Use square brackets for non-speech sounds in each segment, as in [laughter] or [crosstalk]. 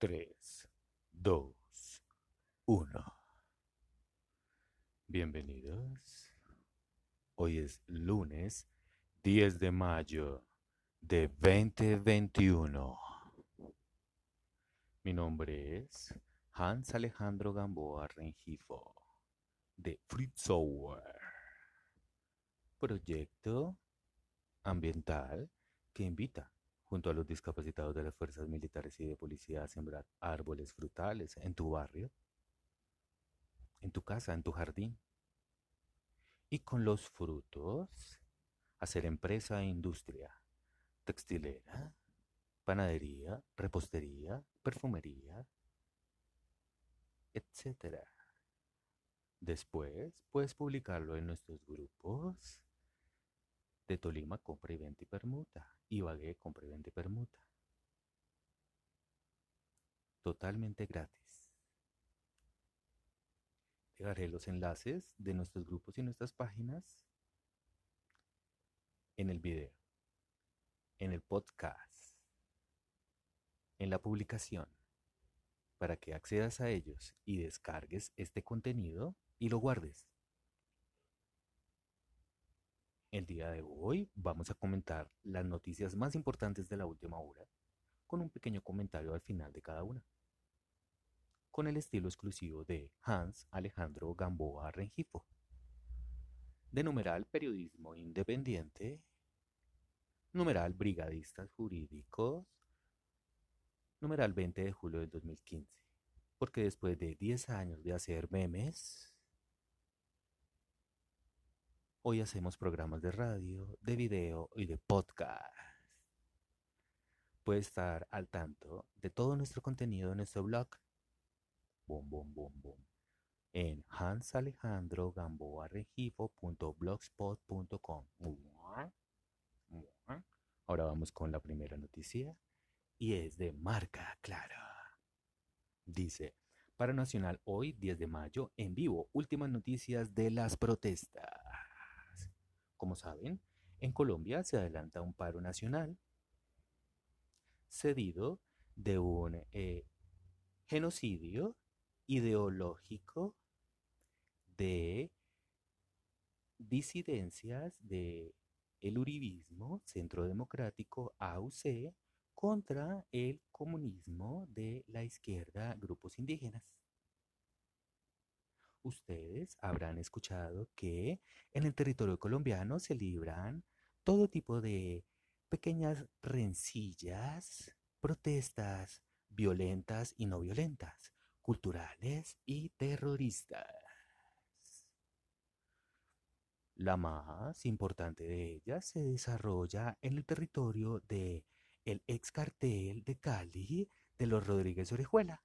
3, 2, 1. Bienvenidos. Hoy es lunes 10 de mayo de 2021. Mi nombre es Hans Alejandro Gamboa Rengifo de Software, proyecto ambiental que invita junto a los discapacitados de las fuerzas militares y de policía sembrar árboles frutales en tu barrio, en tu casa, en tu jardín. Y con los frutos, hacer empresa e industria, textilera, panadería, repostería, perfumería, etc. Después puedes publicarlo en nuestros grupos de Tolima, compra y venta y permuta. Ibagué, compra y venta y permuta. Totalmente gratis. Dejaré los enlaces de nuestros grupos y nuestras páginas en el video, en el podcast, en la publicación, para que accedas a ellos y descargues este contenido y lo guardes. El día de hoy vamos a comentar las noticias más importantes de la última hora, con un pequeño comentario al final de cada una, con el estilo exclusivo de Hans Alejandro Gamboa Rengifo. De numeral Periodismo Independiente, numeral Brigadistas Jurídicos, numeral 20 de julio del 2015, porque después de 10 años de hacer memes, Hoy hacemos programas de radio, de video y de podcast. Puede estar al tanto de todo nuestro contenido en nuestro blog. Boom, boom, boom, boom. En hansalejandrogamboarregifo.blogspot.com. Ahora vamos con la primera noticia y es de marca clara. Dice, para Nacional hoy, 10 de mayo, en vivo, últimas noticias de las protestas. Como saben, en Colombia se adelanta un paro nacional cedido de un eh, genocidio ideológico de disidencias de el uribismo centro democrático AUC contra el comunismo de la izquierda grupos indígenas. Ustedes habrán escuchado que en el territorio colombiano se libran todo tipo de pequeñas rencillas, protestas violentas y no violentas, culturales y terroristas. La más importante de ellas se desarrolla en el territorio de el ex cartel de Cali de los Rodríguez Orejuela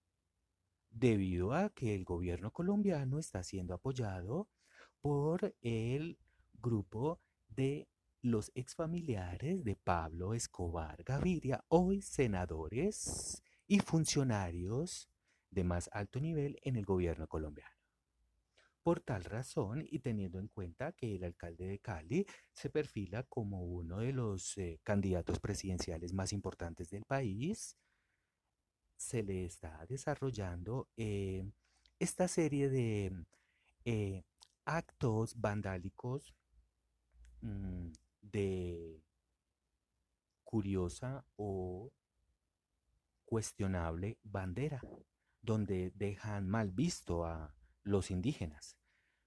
debido a que el gobierno colombiano está siendo apoyado por el grupo de los exfamiliares de Pablo Escobar Gaviria, hoy senadores y funcionarios de más alto nivel en el gobierno colombiano. Por tal razón, y teniendo en cuenta que el alcalde de Cali se perfila como uno de los eh, candidatos presidenciales más importantes del país, se le está desarrollando eh, esta serie de eh, actos vandálicos mm, de curiosa o cuestionable bandera, donde dejan mal visto a los indígenas,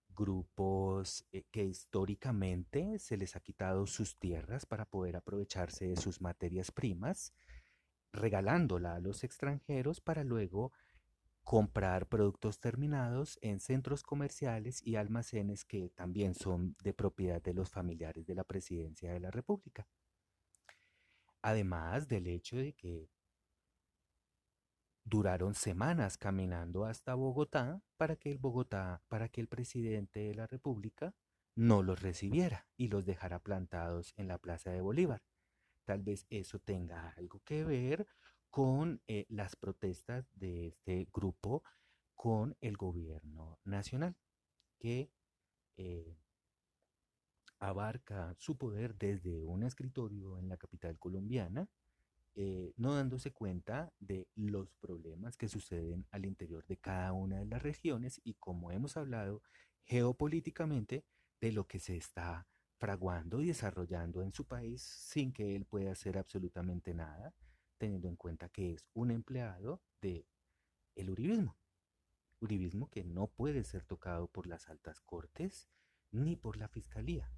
grupos eh, que históricamente se les ha quitado sus tierras para poder aprovecharse de sus materias primas regalándola a los extranjeros para luego comprar productos terminados en centros comerciales y almacenes que también son de propiedad de los familiares de la presidencia de la República. Además del hecho de que duraron semanas caminando hasta Bogotá para que el Bogotá, para que el presidente de la República no los recibiera y los dejara plantados en la Plaza de Bolívar. Tal vez eso tenga algo que ver con eh, las protestas de este grupo con el gobierno nacional, que eh, abarca su poder desde un escritorio en la capital colombiana eh, no dándose cuenta de los problemas que suceden al interior de cada una de las regiones y como hemos hablado geopolíticamente de lo que se está fraguando y desarrollando en su país sin que él pueda hacer absolutamente nada, teniendo en cuenta que es un empleado de el uribismo. Uribismo que no puede ser tocado por las altas cortes ni por la fiscalía.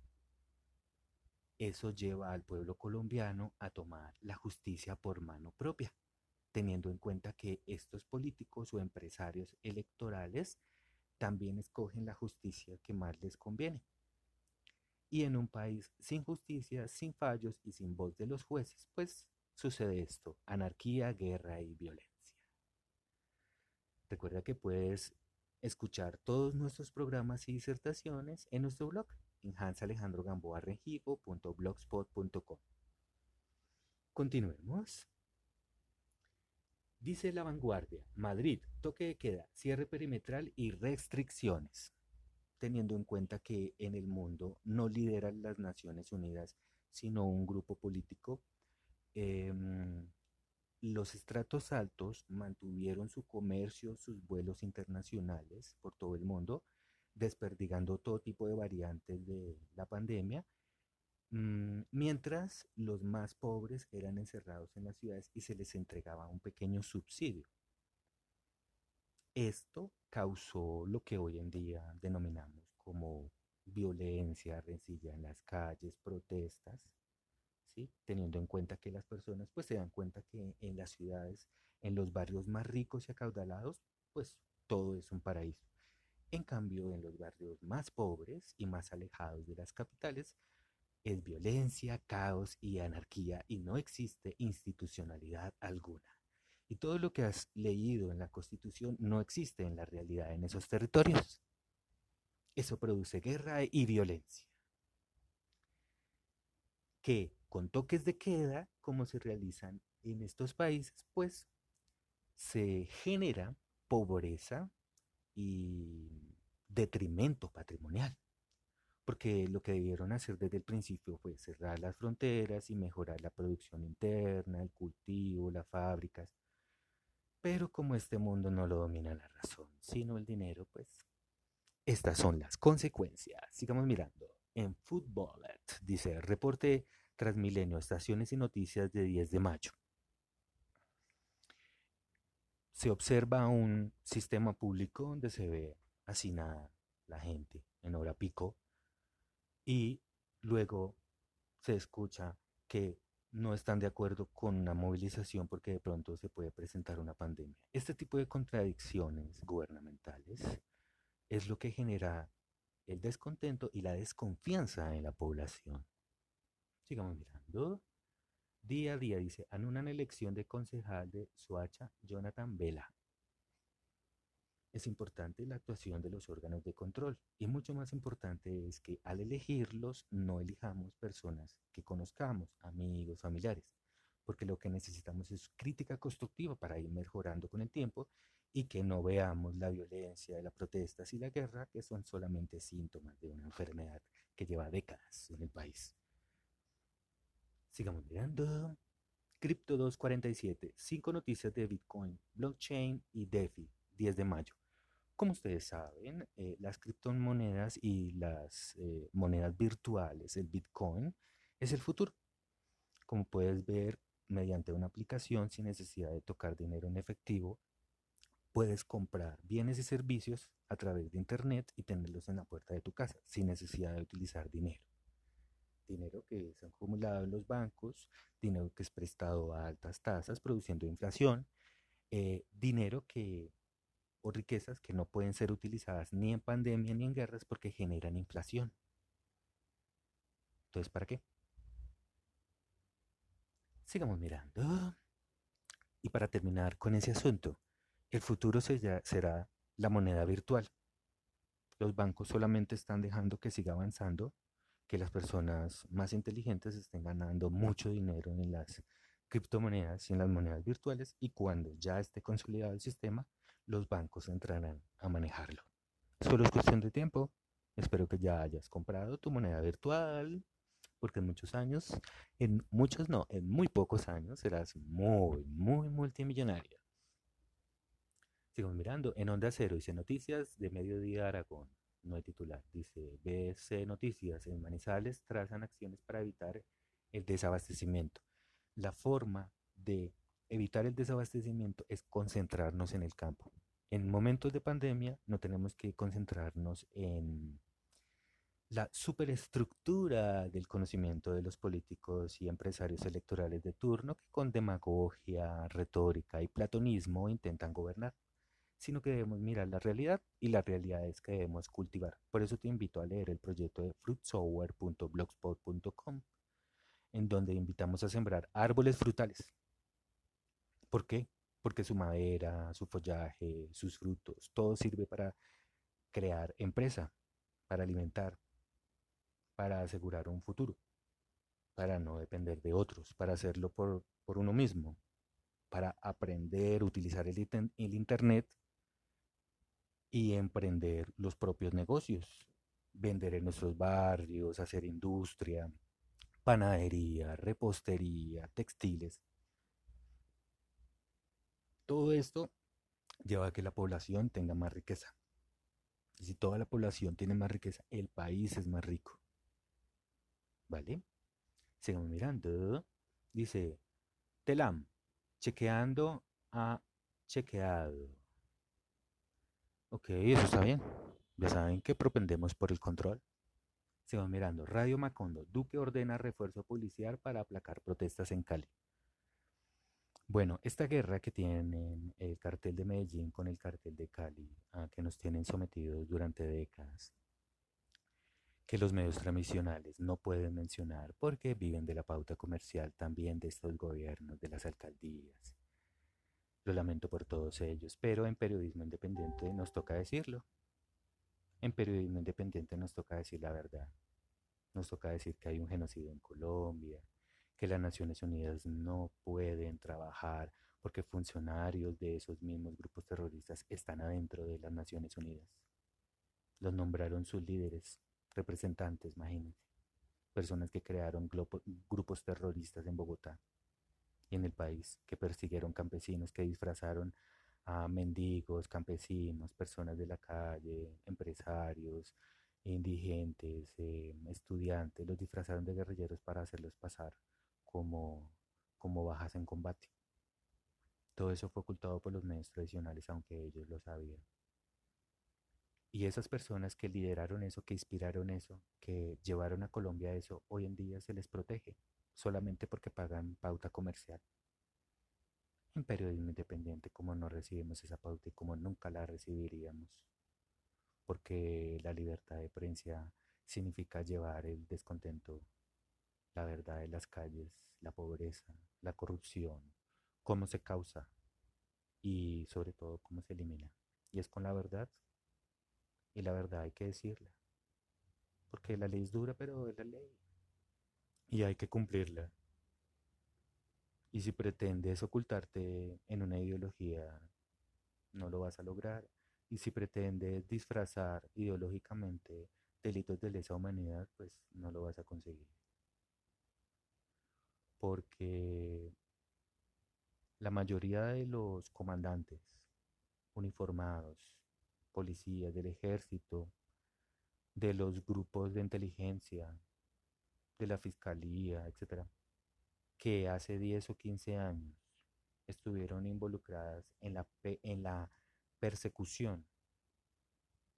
Eso lleva al pueblo colombiano a tomar la justicia por mano propia, teniendo en cuenta que estos políticos o empresarios electorales también escogen la justicia que más les conviene. Y en un país sin justicia, sin fallos y sin voz de los jueces, pues sucede esto, anarquía, guerra y violencia. Recuerda que puedes escuchar todos nuestros programas y disertaciones en nuestro blog en. Continuemos. Dice la vanguardia, Madrid, toque de queda, cierre perimetral y restricciones, teniendo en cuenta que en el mundo no lideran las Naciones Unidas, sino un grupo político. Em, los estratos altos mantuvieron su comercio, sus vuelos internacionales por todo el mundo, desperdigando todo tipo de variantes de la pandemia, mm, mientras los más pobres eran encerrados en las ciudades y se les entregaba un pequeño subsidio. Esto causó lo que hoy en día denominamos como violencia, rencilla en las calles, protestas, teniendo en cuenta que las personas pues se dan cuenta que en las ciudades, en los barrios más ricos y acaudalados, pues todo es un paraíso. En cambio, en los barrios más pobres y más alejados de las capitales, es violencia, caos y anarquía y no existe institucionalidad alguna. Y todo lo que has leído en la Constitución no existe en la realidad en esos territorios. Eso produce guerra y violencia. Que con toques de queda, como se realizan en estos países, pues se genera pobreza, y detrimento patrimonial. Porque lo que debieron hacer desde el principio fue cerrar las fronteras y mejorar la producción interna, el cultivo, las fábricas. Pero como este mundo no lo domina la razón, sino el dinero, pues estas son las consecuencias. Sigamos mirando. En Footballet, dice, reporte Transmilenio, estaciones y noticias de 10 de mayo se observa un sistema público donde se ve hacinada la gente en hora pico y luego se escucha que no están de acuerdo con una movilización porque de pronto se puede presentar una pandemia. Este tipo de contradicciones gubernamentales es lo que genera el descontento y la desconfianza en la población. Sigamos mirando. Día a día, dice, anulan elección de concejal de Soacha, Jonathan Vela. Es importante la actuación de los órganos de control y mucho más importante es que al elegirlos no elijamos personas que conozcamos, amigos, familiares, porque lo que necesitamos es crítica constructiva para ir mejorando con el tiempo y que no veamos la violencia, las protestas y la guerra que son solamente síntomas de una enfermedad que lleva décadas en el país. Sigamos mirando. Crypto 247. Cinco noticias de Bitcoin, blockchain y DeFi. 10 de mayo. Como ustedes saben, eh, las criptomonedas y las eh, monedas virtuales, el Bitcoin, es el futuro. Como puedes ver, mediante una aplicación sin necesidad de tocar dinero en efectivo, puedes comprar bienes y servicios a través de Internet y tenerlos en la puerta de tu casa sin necesidad de utilizar dinero dinero que es acumulado en los bancos, dinero que es prestado a altas tasas produciendo inflación, eh, dinero que o riquezas que no pueden ser utilizadas ni en pandemia ni en guerras porque generan inflación. Entonces, ¿para qué? Sigamos mirando. Y para terminar con ese asunto, el futuro será la moneda virtual. Los bancos solamente están dejando que siga avanzando que las personas más inteligentes estén ganando mucho dinero en las criptomonedas y en las monedas virtuales y cuando ya esté consolidado el sistema, los bancos entrarán a manejarlo. Solo es cuestión de tiempo. Espero que ya hayas comprado tu moneda virtual, porque en muchos años, en muchos no, en muy pocos años serás muy, muy multimillonario. Sigo mirando, en Onda Cero dice Noticias de Mediodía Aragón, no hay titular, dice BC Noticias, en Manizales trazan acciones para evitar el desabastecimiento. La forma de evitar el desabastecimiento es concentrarnos en el campo. En momentos de pandemia no tenemos que concentrarnos en la superestructura del conocimiento de los políticos y empresarios electorales de turno que con demagogia, retórica y platonismo intentan gobernar, sino que debemos mirar la realidad y la realidad es que debemos cultivar. Por eso te invito a leer el proyecto de fruitsower.blogspot.com, en donde invitamos a sembrar árboles frutales. ¿Por qué? Porque su madera, su follaje, sus frutos, todo sirve para crear empresa, para alimentar, para asegurar un futuro, para no depender de otros, para hacerlo por, uno mismo, para aprender, utilizar el, el Internet y emprender los propios negocios, vender en nuestros barrios, hacer industria, panadería, repostería, textiles. Todo esto lleva a que la población tenga más riqueza. Si toda la población tiene más riqueza, el país es más rico. ¿Vale? Sigamos mirando. Dice, Telam, chequeando a chequeado. Ok, eso está bien. Ya saben que propendemos por el control. Sigamos mirando. Radio Macondo. Duque ordena refuerzo policial para aplacar protestas en Cali. Bueno, esta guerra que tienen el cartel de Medellín con el cartel de Cali, a que nos tienen sometidos durante décadas, que los medios tradicionales no pueden mencionar porque viven de la pauta comercial también de estos gobiernos, de las alcaldías. Lo lamento por todos ellos, pero en periodismo independiente nos toca decirlo. En periodismo independiente nos toca decir la verdad. Nos toca decir que hay un genocidio en Colombia, que las Naciones Unidas no pueden trabajar porque funcionarios de esos mismos grupos terroristas están adentro de las Naciones Unidas. Los nombraron sus líderes representantes, imagínense, personas que crearon grupos terroristas en Bogotá y en el país, que persiguieron campesinos, que disfrazaron a mendigos, campesinos, personas de la calle, empresarios, indigentes, eh, estudiantes, los disfrazaron de guerrilleros para hacerlos pasar como, como bajas en combate. Todo eso fue ocultado por los medios tradicionales, aunque ellos lo sabían. Y esas personas que lideraron eso, que inspiraron eso, que llevaron a Colombia eso, hoy en día se les protege solamente porque pagan pauta comercial. En periodismo independiente, como no recibimos esa pauta y como nunca la recibiríamos, porque la libertad de prensa significa llevar el descontento, la verdad de las calles, la pobreza, la corrupción, cómo se causa y sobre todo cómo se elimina. Y es con la verdad y la verdad hay que decirla. Porque la ley es dura, pero es la ley. Y hay que cumplirla. Y si pretendes ocultarte en una ideología, no lo vas a lograr. Y si pretendes disfrazar ideológicamente delitos de lesa humanidad, pues no lo vas a conseguir. Porque la mayoría de los comandantes uniformados policías, del ejército, de los grupos de inteligencia, de la fiscalía, etcétera, que hace 10 o 15 años estuvieron involucradas en la, en la persecución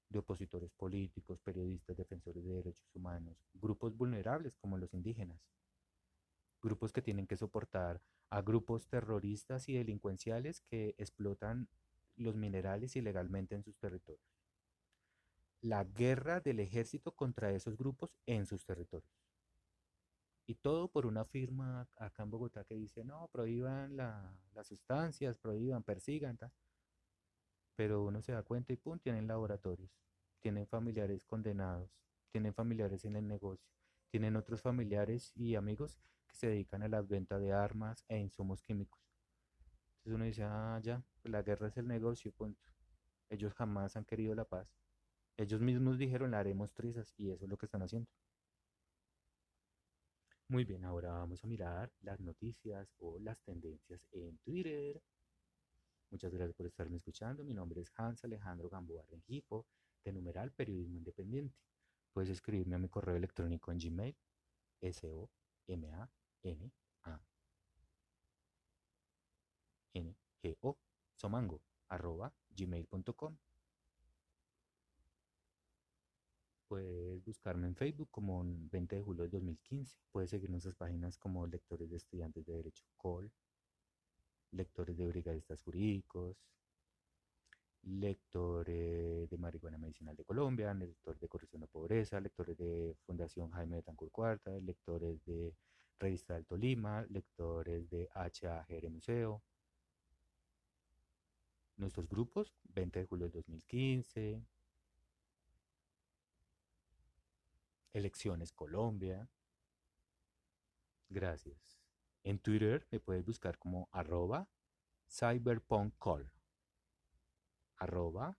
de opositores políticos, periodistas, defensores de derechos humanos, grupos vulnerables como los indígenas, grupos que tienen que soportar a grupos terroristas y delincuenciales que explotan los minerales ilegalmente en sus territorios. La guerra del ejército contra esos grupos en sus territorios. Y todo por una firma acá en Bogotá que dice, no, prohíban las sustancias, prohíban, persigan. Pero uno se da cuenta y pum, tienen laboratorios, tienen familiares condenados, tienen familiares en el negocio, tienen otros familiares y amigos que se dedican a la venta de armas e insumos químicos. Entonces uno dice, ah, ya, pues la guerra es el negocio, punto. Ellos jamás han querido la paz. Ellos mismos dijeron, la haremos trizas, y eso es lo que están haciendo. Muy bien, ahora vamos a mirar las noticias o las tendencias en Twitter. Muchas gracias por estarme escuchando. Mi nombre es Hans Alejandro Gamboa Rengifo, de numeral Periodismo Independiente. Puedes escribirme a mi correo electrónico en Gmail, S-O-M-A-N-A. N-G-O, somango, arroba gmail.com. Puedes buscarme en Facebook como 20 de julio de 2015. Puedes seguir nuestras páginas como Lectores de Estudiantes de Derecho COL, Lectores de Brigadistas Jurídicos, Lectores de Marihuana Medicinal de Colombia, Lectores de Corrección de Pobreza, Lectores de Fundación Jaime de Tancur Cuarta, Lectores de Revista del Tolima, Lectores de HAGR Museo. Nuestros grupos, 20 de julio de 2015, Elecciones Colombia. Gracias. En Twitter me puedes buscar como arroba cyberpunkcall. Arroba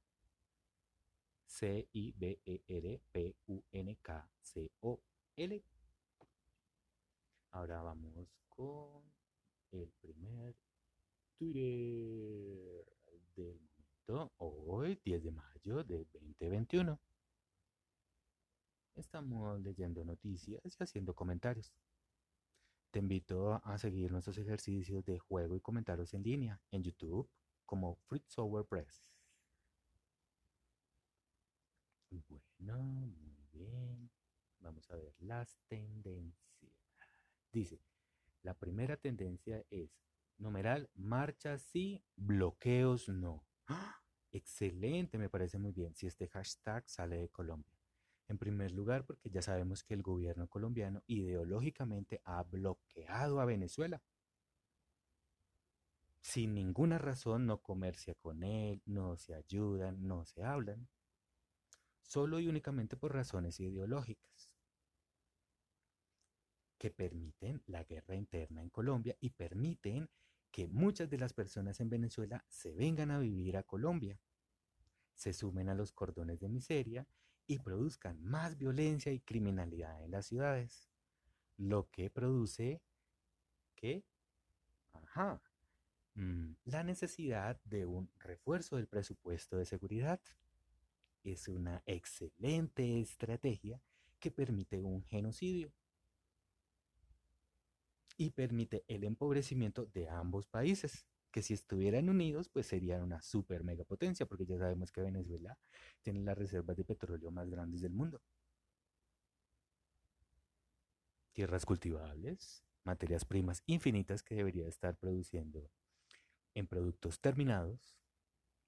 C-I-B-E-R-P-U-N-K-C-O-L. Ahora vamos con el primer Twitter del momento, hoy 10 de mayo de 2021. Estamos leyendo noticias y haciendo comentarios. Te invito a seguir nuestros ejercicios de juego y comentarios en línea en YouTube como Fruit Sour Press. Bueno, muy bien. Vamos a ver las tendencias. Dice, la primera tendencia es numeral marchas sí, bloqueos no. ¡Ah! Excelente, me parece muy bien si este hashtag sale de Colombia. En primer lugar, porque ya sabemos que el gobierno colombiano ideológicamente ha bloqueado a Venezuela. Sin ninguna razón no comercia con él, no se ayudan, no se hablan. Solo y únicamente por razones ideológicas que permiten la guerra interna en Colombia y permiten que muchas de las personas en Venezuela se vengan a vivir a Colombia, se sumen a los cordones de miseria y produzcan más violencia y criminalidad en las ciudades, lo que produce que, mm, la necesidad de un refuerzo del presupuesto de seguridad. Es una excelente estrategia que permite un genocidio y permite el empobrecimiento de ambos países que si estuvieran unidos, pues serían una super megapotencia, porque ya sabemos que Venezuela tiene las reservas de petróleo más grandes del mundo. Tierras cultivables, materias primas infinitas que debería estar produciendo en productos terminados,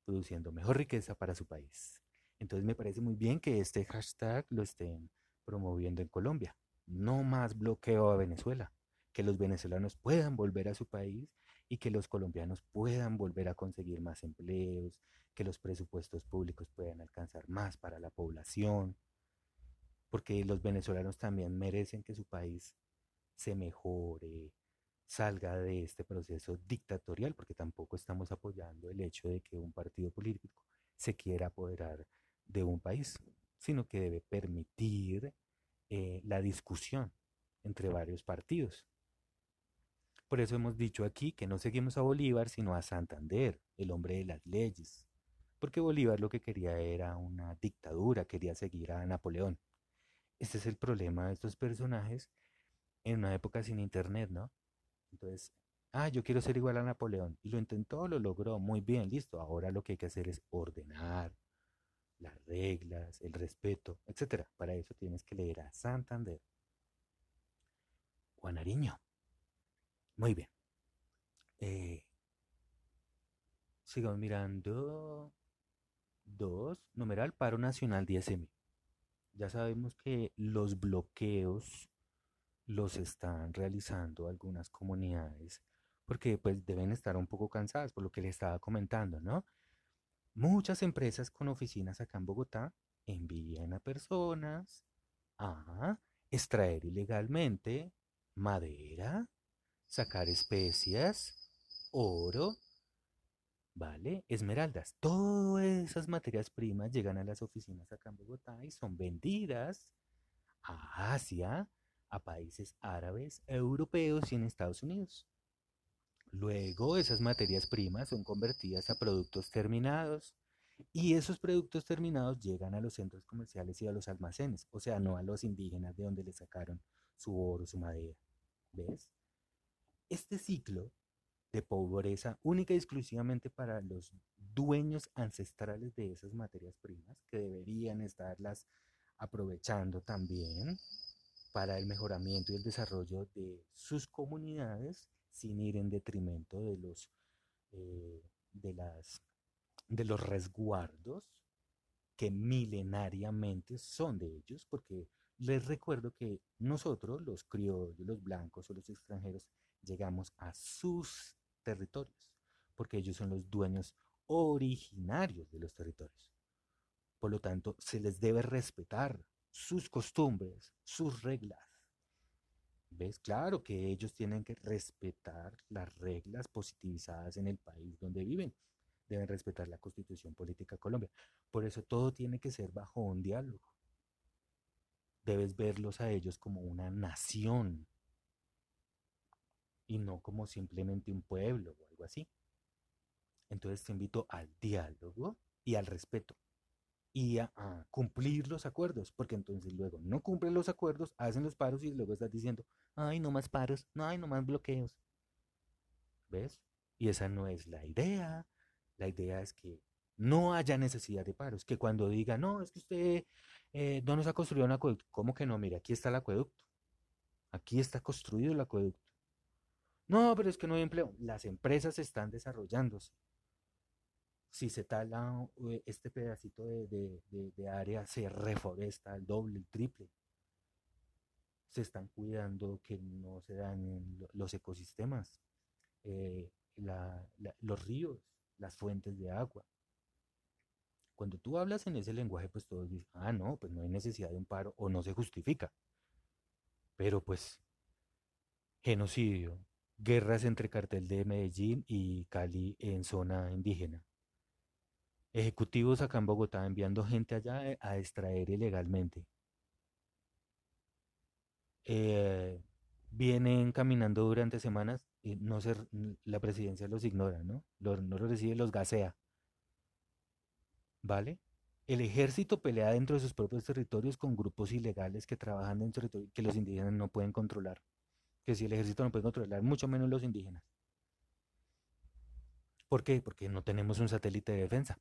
produciendo mejor riqueza para su país. Entonces me parece muy bien que este hashtag lo estén promoviendo en Colombia. No más bloqueo a Venezuela, que los venezolanos puedan volver a su país y que los colombianos puedan volver a conseguir más empleos, que los presupuestos públicos puedan alcanzar más para la población, porque los venezolanos también merecen que su país se mejore, salga de este proceso dictatorial, porque tampoco estamos apoyando el hecho de que un partido político se quiera apoderar de un país, sino que debe permitir eh, la discusión entre varios partidos. Por eso hemos dicho aquí que no seguimos a Bolívar, sino a Santander, el hombre de las leyes. Porque Bolívar lo que quería era una dictadura, quería seguir a Napoleón. Este es el problema de estos personajes en una época sin internet, ¿no? Entonces, ah, yo quiero ser igual a Napoleón. Y lo intentó, lo logró, muy bien, listo. Ahora lo que hay que hacer es ordenar las reglas, el respeto, etc. Para eso tienes que leer a Santander. Juan Ariño. Muy bien. Eh, sigamos mirando. Dos, numeral paro nacional 10M. Ya sabemos que los bloqueos los están realizando algunas comunidades porque pues deben estar un poco cansadas por lo que les estaba comentando, ¿no? Muchas empresas con oficinas acá en Bogotá envían a personas a extraer ilegalmente madera, sacar especias, oro, ¿vale? Esmeraldas. Todas esas materias primas llegan a las oficinas acá en Bogotá y son vendidas a Asia, a países árabes, europeos y en Estados Unidos. Luego esas materias primas son convertidas a productos terminados y esos productos terminados llegan a los centros comerciales y a los almacenes, o sea, no a los indígenas de donde le sacaron su oro, su madera. ¿Ves? Este ciclo de pobreza única y exclusivamente para los dueños ancestrales de esas materias primas, que deberían estarlas aprovechando también para el mejoramiento y el desarrollo de sus comunidades sin ir en detrimento de los, eh, de las, de los resguardos que milenariamente son de ellos, porque les recuerdo que nosotros, los criollos, los blancos o los extranjeros, llegamos a sus territorios, porque ellos son los dueños originarios de los territorios. Por lo tanto, se les debe respetar sus costumbres, sus reglas. ¿Ves? Claro que ellos tienen que respetar las reglas positivizadas en el país donde viven. Deben respetar la constitución política de Colombia. Por eso todo tiene que ser bajo un diálogo. Debes verlos a ellos como una nación y no como simplemente un pueblo o algo así. Entonces te invito al diálogo y al respeto y a, cumplir los acuerdos, porque entonces luego no cumplen los acuerdos, hacen los paros y luego estás diciendo, ay, no más paros, no hay no más bloqueos. ¿Ves? Y esa no es la idea. La idea es que no haya necesidad de paros, que cuando diga, no, es que usted eh, no nos ha construido un acueducto, ¿cómo que no? Mira, aquí está el acueducto. Aquí está construido el acueducto. No, pero es que no hay empleo. Las empresas están desarrollándose. Si se tala eh, este pedacito de, área, se reforesta el doble, el triple. Se están cuidando que no se dañen los ecosistemas, eh, los ríos, las fuentes de agua. Cuando tú hablas en ese lenguaje, pues todos dicen, ah, no, pues no hay necesidad de un paro o no se justifica. Pero pues, genocidio, guerras entre cartel de Medellín y Cali en zona indígena. Ejecutivos acá en Bogotá enviando gente allá eh, a extraer ilegalmente. Eh, vienen caminando durante semanas y no ser, la presidencia los ignora, ¿no? no los recibe, los gasea. ¿Vale? El ejército pelea dentro de sus propios territorios con grupos ilegales que trabajan dentro de territorio que los indígenas no pueden controlar que si el ejército no puede controlar, mucho menos los indígenas. ¿Por qué? Porque no tenemos un satélite de defensa.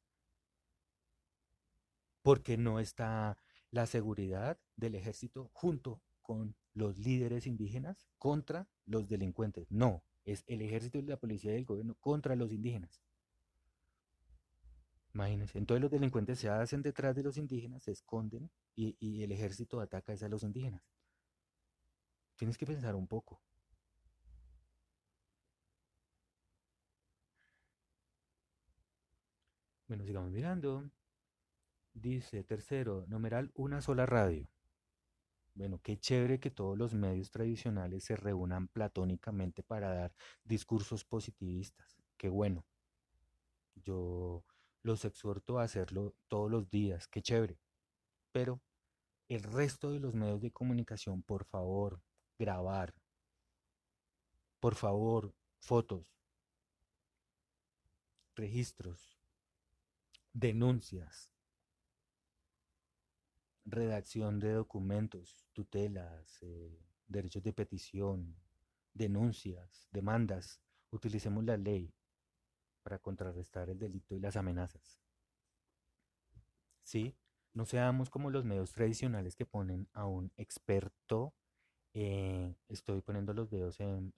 Porque no está la seguridad del ejército junto con los líderes indígenas contra los delincuentes. No, es el ejército y la policía del gobierno contra los indígenas. Imagínense, entonces los delincuentes se hacen detrás de los indígenas, se esconden y, y el ejército ataca a los indígenas. Tienes que pensar un poco. Bueno, sigamos mirando. Dice, tercero, numeral, una sola radio. Bueno, qué chévere que todos los medios tradicionales se reúnan platónicamente para dar discursos positivistas. Qué bueno. Yo los exhorto a hacerlo todos los días. Qué chévere. Pero el resto de los medios de comunicación, por favor, grabar. Por favor, fotos, registros, denuncias, redacción de documentos, tutelas, eh, derechos de petición, denuncias, demandas. Utilicemos la ley para contrarrestar el delito y las amenazas. ¿Sí? No seamos como los medios tradicionales que ponen a un experto eh, estoy poniendo los dedos en,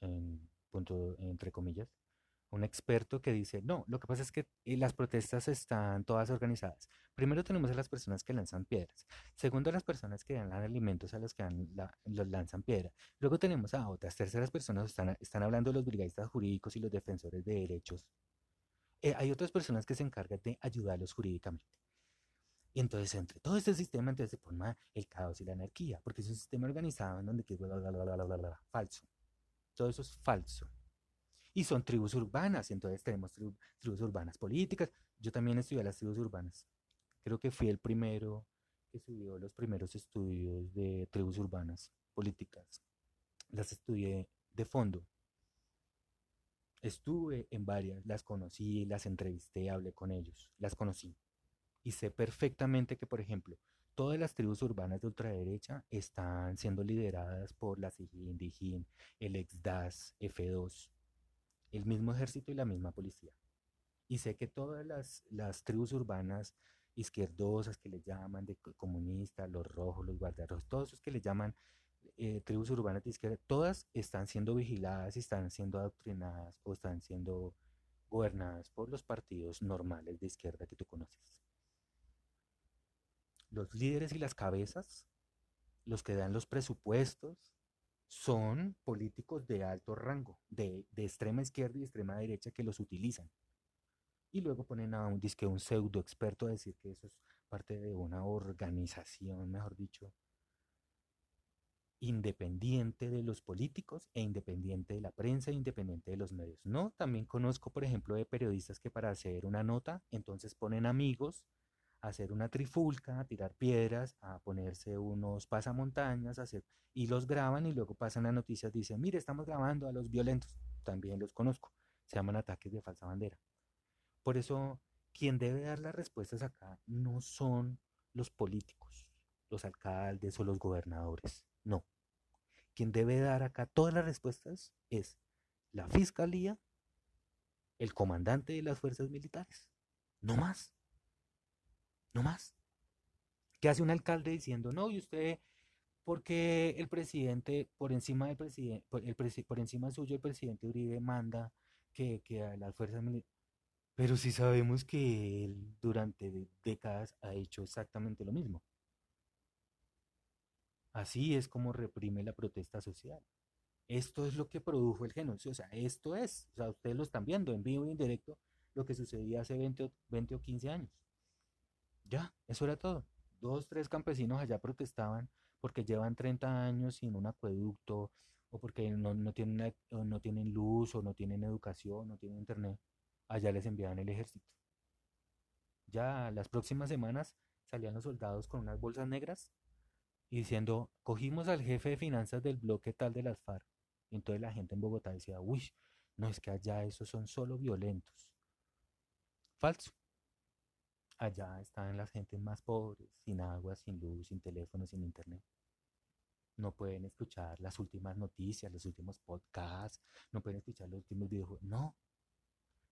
punto, entre comillas, un experto que dice, no, lo que pasa es que eh, las protestas están todas organizadas. Primero tenemos a las personas que lanzan piedras. Segundo, a las personas que dan alimentos a los que los lanzan piedra. Luego tenemos a otras terceras personas, están, están hablando de los brigadistas jurídicos y los defensores de derechos. Eh, hay otras personas que se encargan de ayudarlos jurídicamente. Y entonces, entre todo este sistema, entonces se forma el caos y la anarquía, porque es un sistema organizado en donde que falso. Todo eso es falso. Y son tribus urbanas, entonces tenemos tribus urbanas políticas. Yo también estudié las tribus urbanas. Creo que fui el primero que subió los primeros estudios de tribus urbanas políticas. Las estudié de fondo. Estuve en varias, las conocí, las entrevisté, hablé con ellos, las conocí. Y sé perfectamente que, por ejemplo, todas las tribus urbanas de ultraderecha están siendo lideradas por la SIGIN, DIGIN, el ex-DAS, F2, el mismo ejército y la misma policía. Y sé que todas las, las tribus urbanas izquierdosas que le llaman, de comunistas, los rojos, los guardiarrojos, todos esos que le llaman eh, tribus urbanas de izquierda, todas están siendo vigiladas, están siendo adoctrinadas o están siendo gobernadas por los partidos normales de izquierda que tú conoces. Los líderes y las cabezas, los que dan los presupuestos, son políticos de alto rango, de, de extrema izquierda y extrema derecha que los utilizan y luego ponen a un disque un pseudo experto a decir que eso es parte de una organización, mejor dicho, independiente de los políticos e independiente de la prensa e independiente de los medios. No, también conozco, por ejemplo, de periodistas que para hacer una nota, entonces ponen amigos hacer una trifulca, a tirar piedras, a ponerse unos pasamontañas, hacer y los graban y luego pasan las noticias, dicen, mire, estamos grabando a los violentos. También los conozco. Se llaman ataques de falsa bandera. Por eso, quien debe dar las respuestas acá no son los políticos, los alcaldes o los gobernadores, no. Quien debe dar acá todas las respuestas es la fiscalía, el comandante de las fuerzas militares, no más, no más. ¿Qué hace un alcalde diciendo, no, y usted, porque el presidente, por encima del presidente, por, el por encima suyo, el presidente Uribe manda que, que a las fuerzas militares, pero sí sabemos que él durante décadas ha hecho exactamente lo mismo. Así es como reprime la protesta social. Esto es lo que produjo el genocidio. O sea, esto es, o sea, ustedes lo están viendo en vivo y en directo, lo que sucedía hace 20 o, 20 o 15 años. Ya, eso era todo. Dos, tres campesinos allá protestaban porque llevan 30 años sin un acueducto o porque no, no, tienen, no tienen luz o no tienen educación, no tienen internet allá les enviaban el ejército. Ya las próximas semanas salían los soldados con unas bolsas negras y diciendo, cogimos al jefe de finanzas del bloque tal de las FARC. Y entonces la gente en Bogotá decía, uy, no es que allá esos son solo violentos. Falso. Allá están las gentes más pobres, sin agua, sin luz, sin teléfono, sin internet. No pueden escuchar las últimas noticias, los últimos podcasts, no pueden escuchar los últimos videojuegos. No,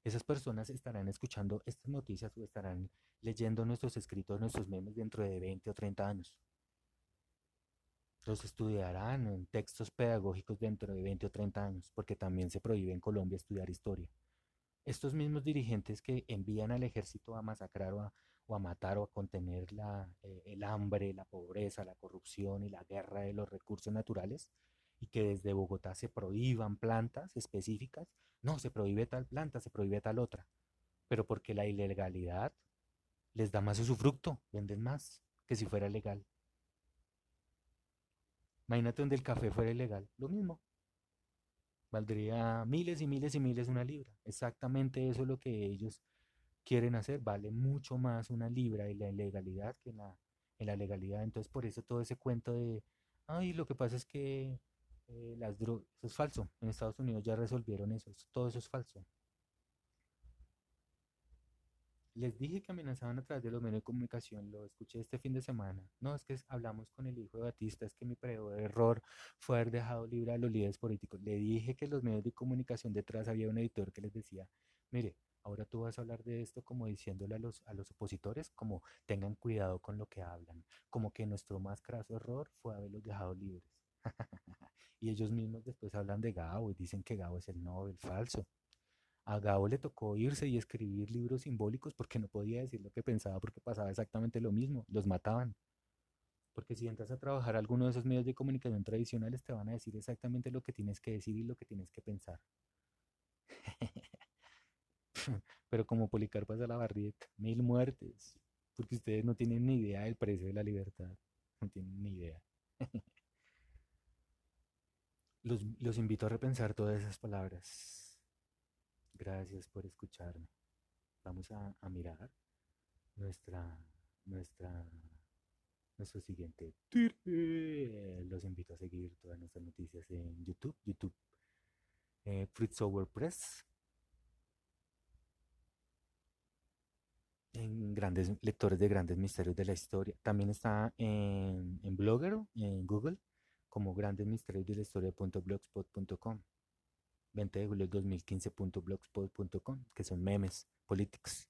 esas personas estarán escuchando estas noticias o estarán leyendo nuestros escritos, nuestros memes dentro de 20 o 30 años. Los estudiarán en textos pedagógicos dentro de 20 o 30 años, porque también se prohíbe en Colombia estudiar historia. Estos mismos dirigentes que envían al ejército a masacrar o a, matar o a contener eh, el hambre, la pobreza, la corrupción y la guerra de los recursos naturales, y que desde Bogotá se prohíban plantas específicas. No, se prohíbe tal planta, se prohíbe tal otra. Pero porque la ilegalidad les da más usufructo, venden más que si fuera legal. Imagínate donde el café fuera ilegal, lo mismo. Valdría miles y miles y miles una libra. Exactamente eso es lo que ellos quieren hacer. Vale mucho más una libra y la ilegalidad que en la, en la legalidad. Entonces por eso todo ese cuento de, ay, lo que pasa es que eh, las drogas, eso es falso. En Estados Unidos ya resolvieron eso, todo eso es falso. Les dije que amenazaban a través de los medios de comunicación, lo escuché este fin de semana. No, es que hablamos con el hijo de Batista, es que mi peor error fue haber dejado libre a los líderes políticos. Le dije que los medios de comunicación detrás había un editor que les decía, mire, ahora tú vas a hablar de esto como diciéndole a los, opositores, como tengan cuidado con lo que hablan, como que nuestro más craso error fue haberlos dejado libres. [laughs] y ellos mismos después hablan de Gabo y dicen que Gabo es el Nobel, falso. A Gabo le tocó irse y escribir libros simbólicos porque no podía decir lo que pensaba porque pasaba exactamente lo mismo, los mataban. Porque si entras a trabajar a alguno de esos medios de comunicación tradicionales te van a decir exactamente lo que tienes que decir y lo que tienes que pensar. [laughs] Pero como Policarpo a la barrieta, mil muertes, porque ustedes no tienen ni idea del precio de la libertad, no tienen ni idea. [laughs] Los, invito a repensar todas esas palabras. Gracias por escucharme. Vamos a, mirar nuestra, nuestra, nuestro siguiente. Los invito a seguir todas nuestras noticias en YouTube, YouTube, eh, Fruit. En grandes lectores de grandes misterios de la historia. También está en, en Blogger, en Google, como grandes misterios de la historia.blogspot.com. 20 de julio 2015.blogspot.com, que son memes políticos.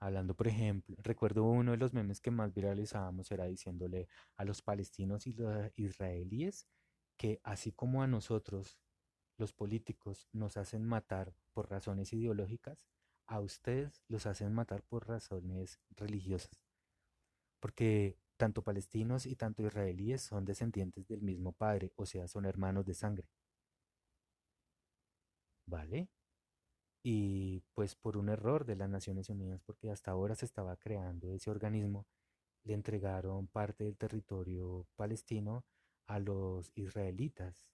Hablando, por ejemplo, recuerdo uno de los memes que más viralizábamos era diciéndole a los palestinos y los israelíes que así como a nosotros, los políticos, nos hacen matar por razones ideológicas, a ustedes los hacen matar por razones religiosas. Porque tanto palestinos y tanto israelíes son descendientes del mismo padre, o sea, son hermanos de sangre. ¿Vale? Y pues por un error de las Naciones Unidas, porque hasta ahora se estaba creando ese organismo, le entregaron parte del territorio palestino a los israelitas,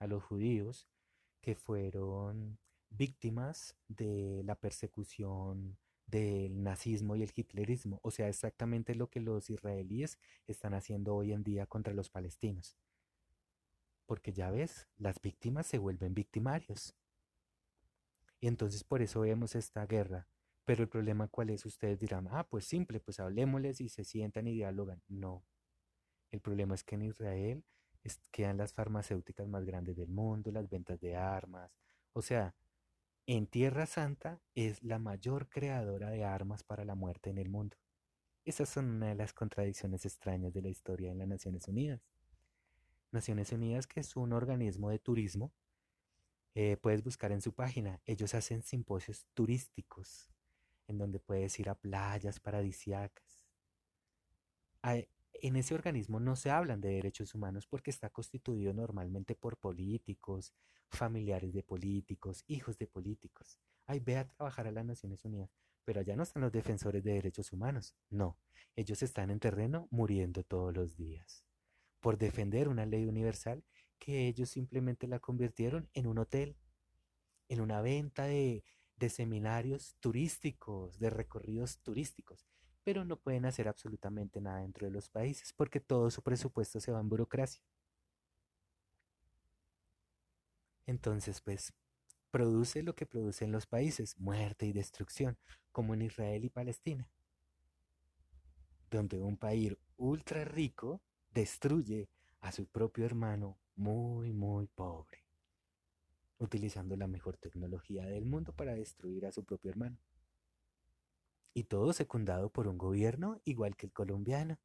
a los judíos, que fueron víctimas de la persecución del nazismo y el hitlerismo, o sea, exactamente lo que los israelíes están haciendo hoy en día contra los palestinos. Porque ya ves, las víctimas se vuelven victimarios. Y entonces por eso vemos esta guerra. Pero el problema cuál es, ustedes dirán, ah, pues simple, pues hablemosles y se sientan y dialogan. No. El problema es que en Israel quedan las farmacéuticas más grandes del mundo, las ventas de armas. O sea, en Tierra Santa es la mayor creadora de armas para la muerte en el mundo. Esas son una de las contradicciones extrañas de la historia de las Naciones Unidas. Naciones Unidas, que es un organismo de turismo, eh, puedes buscar en su página. Ellos hacen simposios turísticos en donde puedes ir a playas paradisiacas. En ese organismo no se hablan de derechos humanos porque está constituido normalmente por políticos, familiares de políticos, hijos de políticos. Ay, ve a trabajar a las Naciones Unidas. Pero allá no están los defensores de derechos humanos. No, ellos están en terreno muriendo todos los días por defender una ley universal que ellos simplemente la convirtieron en un hotel, en una venta de, seminarios turísticos, de recorridos turísticos, pero no pueden hacer absolutamente nada dentro de los países porque todo su presupuesto se va en burocracia. Entonces, pues, produce lo que producen los países, muerte y destrucción, como en Israel y Palestina, donde un país ultra rico destruye a su propio hermano muy, muy pobre, utilizando la mejor tecnología del mundo para destruir a su propio hermano. Y todo secundado por un gobierno igual que el colombiano.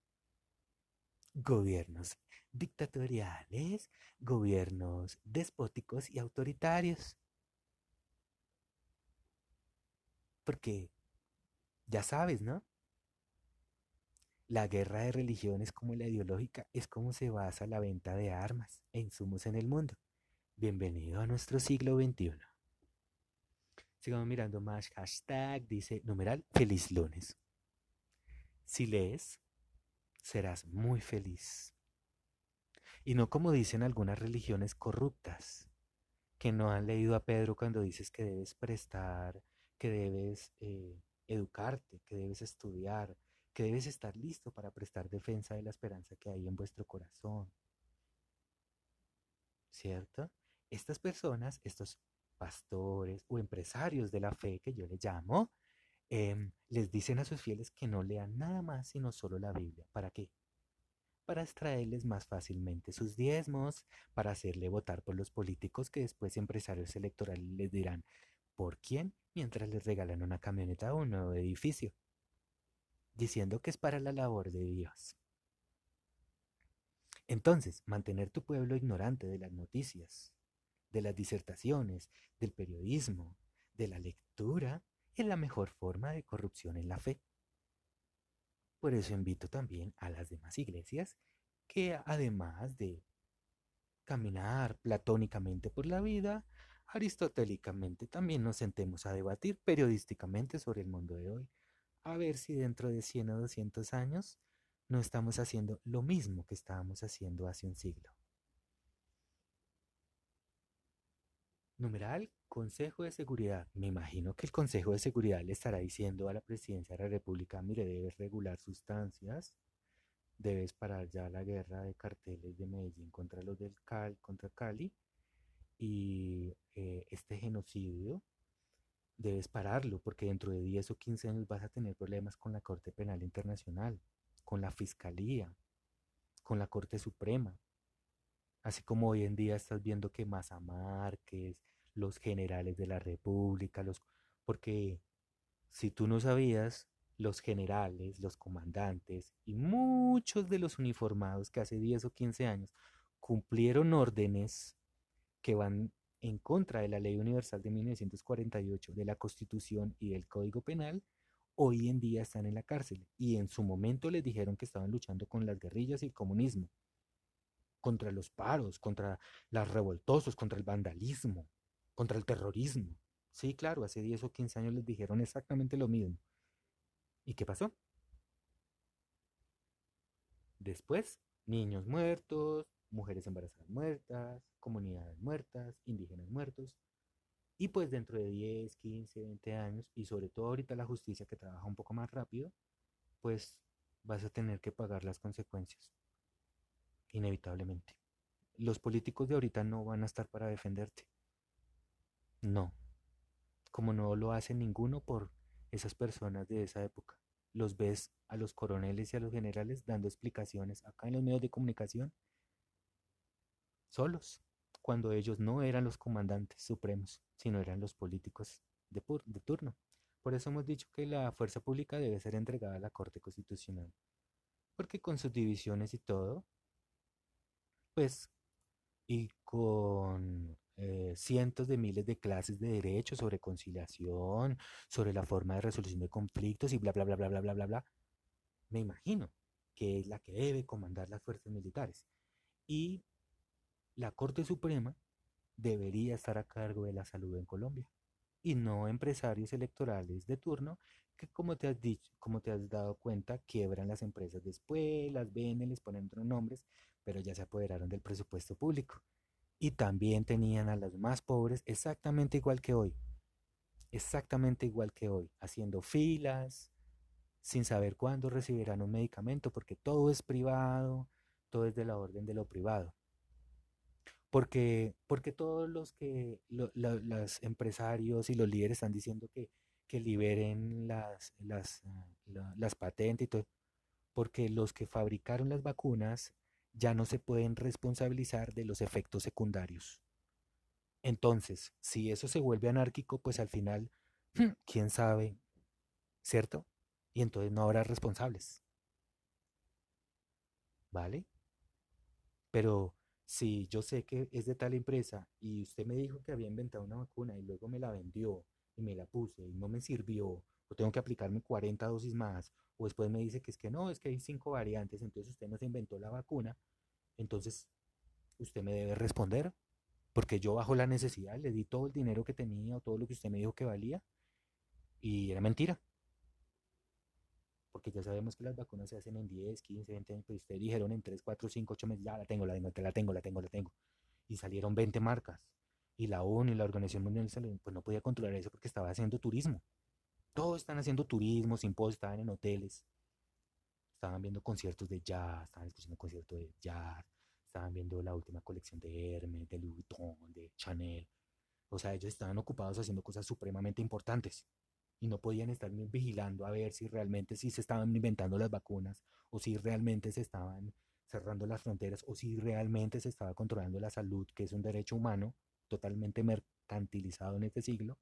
Gobiernos dictatoriales, gobiernos despóticos y autoritarios. Porque, ya sabes, ¿no? La guerra de religiones como la ideológica es como se basa la venta de armas e insumos en el mundo. Bienvenido a nuestro siglo XXI. Sigamos mirando más hashtag, dice numeral feliz lunes. Si lees, serás muy feliz. Y no como dicen algunas religiones corruptas, que no han leído a Pedro cuando dices que debes prestar, que debes eh, educarte, que debes estudiar, que debes estar listo para prestar defensa de la esperanza que hay en vuestro corazón. ¿Cierto? Estas personas, estos pastores o empresarios de la fe que yo le llamo, em, les dicen a sus fieles que no lean nada más sino solo la Biblia. ¿Para qué? Para extraerles más fácilmente sus diezmos, para hacerle votar por los políticos que después empresarios electorales les dirán por quién mientras les regalan una camioneta o un nuevo edificio diciendo que es para la labor de Dios. Entonces, mantener tu pueblo ignorante de las noticias, de las disertaciones, del periodismo, de la lectura, es la mejor forma de corrupción en la fe. Por eso invito también a las demás iglesias que además de caminar platónicamente por la vida, aristotélicamente también nos sentemos a debatir periodísticamente sobre el mundo de hoy a ver si dentro de 100 o 200 años no estamos haciendo lo mismo que estábamos haciendo hace un siglo. Numeral, Consejo de Seguridad. Me imagino que el Consejo de Seguridad le estará diciendo a la Presidencia de la República, mire, debe regular sustancias, debes parar ya la guerra de carteles de Medellín contra los del Cal, contra Cali y eh, este genocidio debes pararlo porque dentro de 10 o 15 años vas a tener problemas con la Corte Penal Internacional, con la Fiscalía, con la Corte Suprema. Así como hoy en día estás viendo que Maza Márquez, los generales de la República, los porque si tú no sabías, los generales, los comandantes y muchos de los uniformados que hace 10 o 15 años cumplieron órdenes que van en contra de la Ley Universal de 1948, de la Constitución y del Código Penal, hoy en día están en la cárcel y en su momento les dijeron que estaban luchando con las guerrillas y el comunismo, contra los paros, contra los revoltosos, contra el vandalismo, contra el terrorismo. Sí, claro, hace 10 o 15 años les dijeron exactamente lo mismo. ¿Y qué pasó? Después, niños muertos, mujeres embarazadas muertas, comunidades muertas, indígenas muertos. Y pues dentro de 10, 15, 20 años, y sobre todo ahorita la justicia que trabaja un poco más rápido, pues vas a tener que pagar las consecuencias, inevitablemente. Los políticos de ahorita no van a estar para defenderte. No, como no lo hace ninguno por esas personas de esa época. Los ves a los coroneles y a los generales dando explicaciones acá en los medios de comunicación solos, cuando ellos no eran los comandantes supremos, sino eran los políticos de, pur de turno. Por eso hemos dicho que la fuerza pública debe ser entregada a la Corte Constitucional, porque con sus divisiones y todo, pues, y con eh, cientos de miles de clases de derechos sobre conciliación, sobre la forma de resolución de conflictos y bla, bla, bla, bla, bla, bla, bla, bla. Me imagino que es la que debe comandar las fuerzas militares. Y la Corte Suprema debería estar a cargo de la salud en Colombia y no empresarios electorales de turno que como te has dicho, como te has dado cuenta, quiebran las empresas después, las venden, les ponen otros nombres, pero ya se apoderaron del presupuesto público. Y también tenían a los más pobres exactamente igual que hoy, exactamente igual que hoy, haciendo filas, sin saber cuándo recibirán un medicamento, porque todo es privado, todo es de la orden de lo privado. Porque, porque todos los que los empresarios y los líderes están diciendo que, que liberen las, las, ah, las patentes y todo, porque los que fabricaron las vacunas ya no se pueden responsabilizar de los efectos secundarios. Entonces, si eso se vuelve anárquico, pues al final, [clears throat] quién sabe, ¿cierto? Y entonces no habrá responsables. ¿Vale? Pero si yo sé que es de tal empresa y usted me dijo que había inventado una vacuna y luego me la vendió y me la puse y no me sirvió, o tengo que aplicarme 40 dosis más, o después me dice que es que no, es que hay cinco variantes, entonces usted no se inventó la vacuna, entonces usted me debe responder, porque yo bajo la necesidad le di todo el dinero que tenía o todo lo que usted me dijo que valía y era mentira porque ya sabemos que las vacunas se hacen en 10, 15, 20 años, pero ustedes dijeron en 3, 4, 5, 8 meses, ya la tengo, la tengo, la tengo, la tengo, la tengo. Y salieron 20 marcas. Y la ONU y la Organización Mundial de Salud, pues no podía controlar eso porque estaba haciendo turismo. Todos están haciendo turismo, simposios, estaban en hoteles. Estaban viendo conciertos de jazz, estaban escuchando conciertos de jazz, estaban viendo la última colección de Hermes, de Louis Vuitton, de Chanel. O sea, ellos estaban ocupados haciendo cosas supremamente importantes y no podían estar vigilando a ver si realmente sí se estaban inventando las vacunas o si realmente se estaban cerrando las fronteras o si realmente se estaba controlando la salud, que es un derecho humano totalmente mercantilizado en este siglo.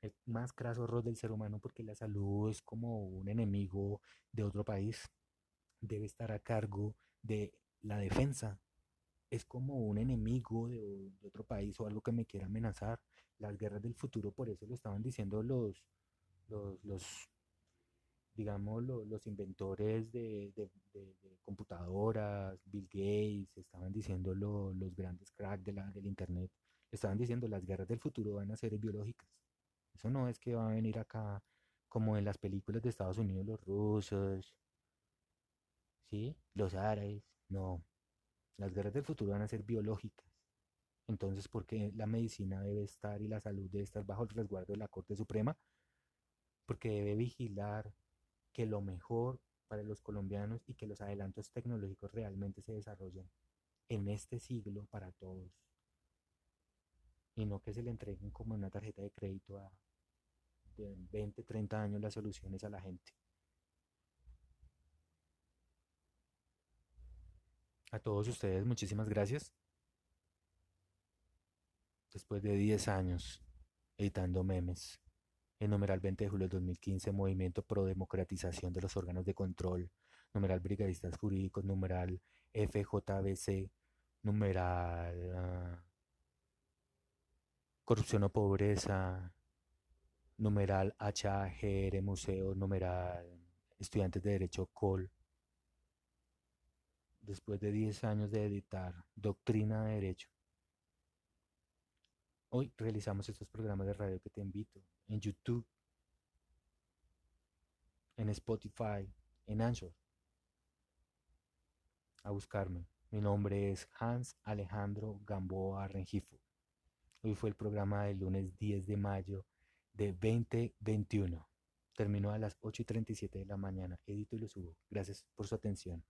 El más craso error del ser humano porque la salud es como un enemigo de otro país. Debe estar a cargo de la defensa. Es como un enemigo de, de otro país o algo que me quiera amenazar. Las guerras del futuro, por eso lo estaban diciendo los, los, digamos, los, inventores de, computadoras, Bill Gates, estaban diciendo los grandes cracks de del Internet, estaban diciendo las guerras del futuro van a ser biológicas. Eso no es que va a venir acá como en las películas de Estados Unidos los rusos, ¿sí? Los árabes, no. Las guerras del futuro van a ser biológicas. Entonces, ¿por qué la medicina debe estar y la salud debe estar bajo el resguardo de la Corte Suprema? Porque debe vigilar que lo mejor para los colombianos y que los adelantos tecnológicos realmente se desarrollen en este siglo para todos. Y no que se le entreguen como una tarjeta de crédito a de 20, 30 años las soluciones a la gente. A todos ustedes, muchísimas gracias. Después de 10 años editando memes, el numeral 20 de julio de 2015, Movimiento Pro Democratización de los Órganos de Control, numeral Brigadistas Jurídicos, numeral FJBC, numeral ah, Corrupción o Pobreza, numeral HAGR Museo, numeral Estudiantes de Derecho COL. Después de 10 años de editar Doctrina de Derecho, hoy realizamos estos programas de radio que te invito en YouTube, en Spotify, en Anchor, a buscarme. Mi nombre es Hans Alejandro Gamboa Rengifo. Hoy fue el programa del lunes 10 de mayo de 2021. Terminó a las 8 y 37 de la mañana. Edito y lo subo. Gracias por su atención.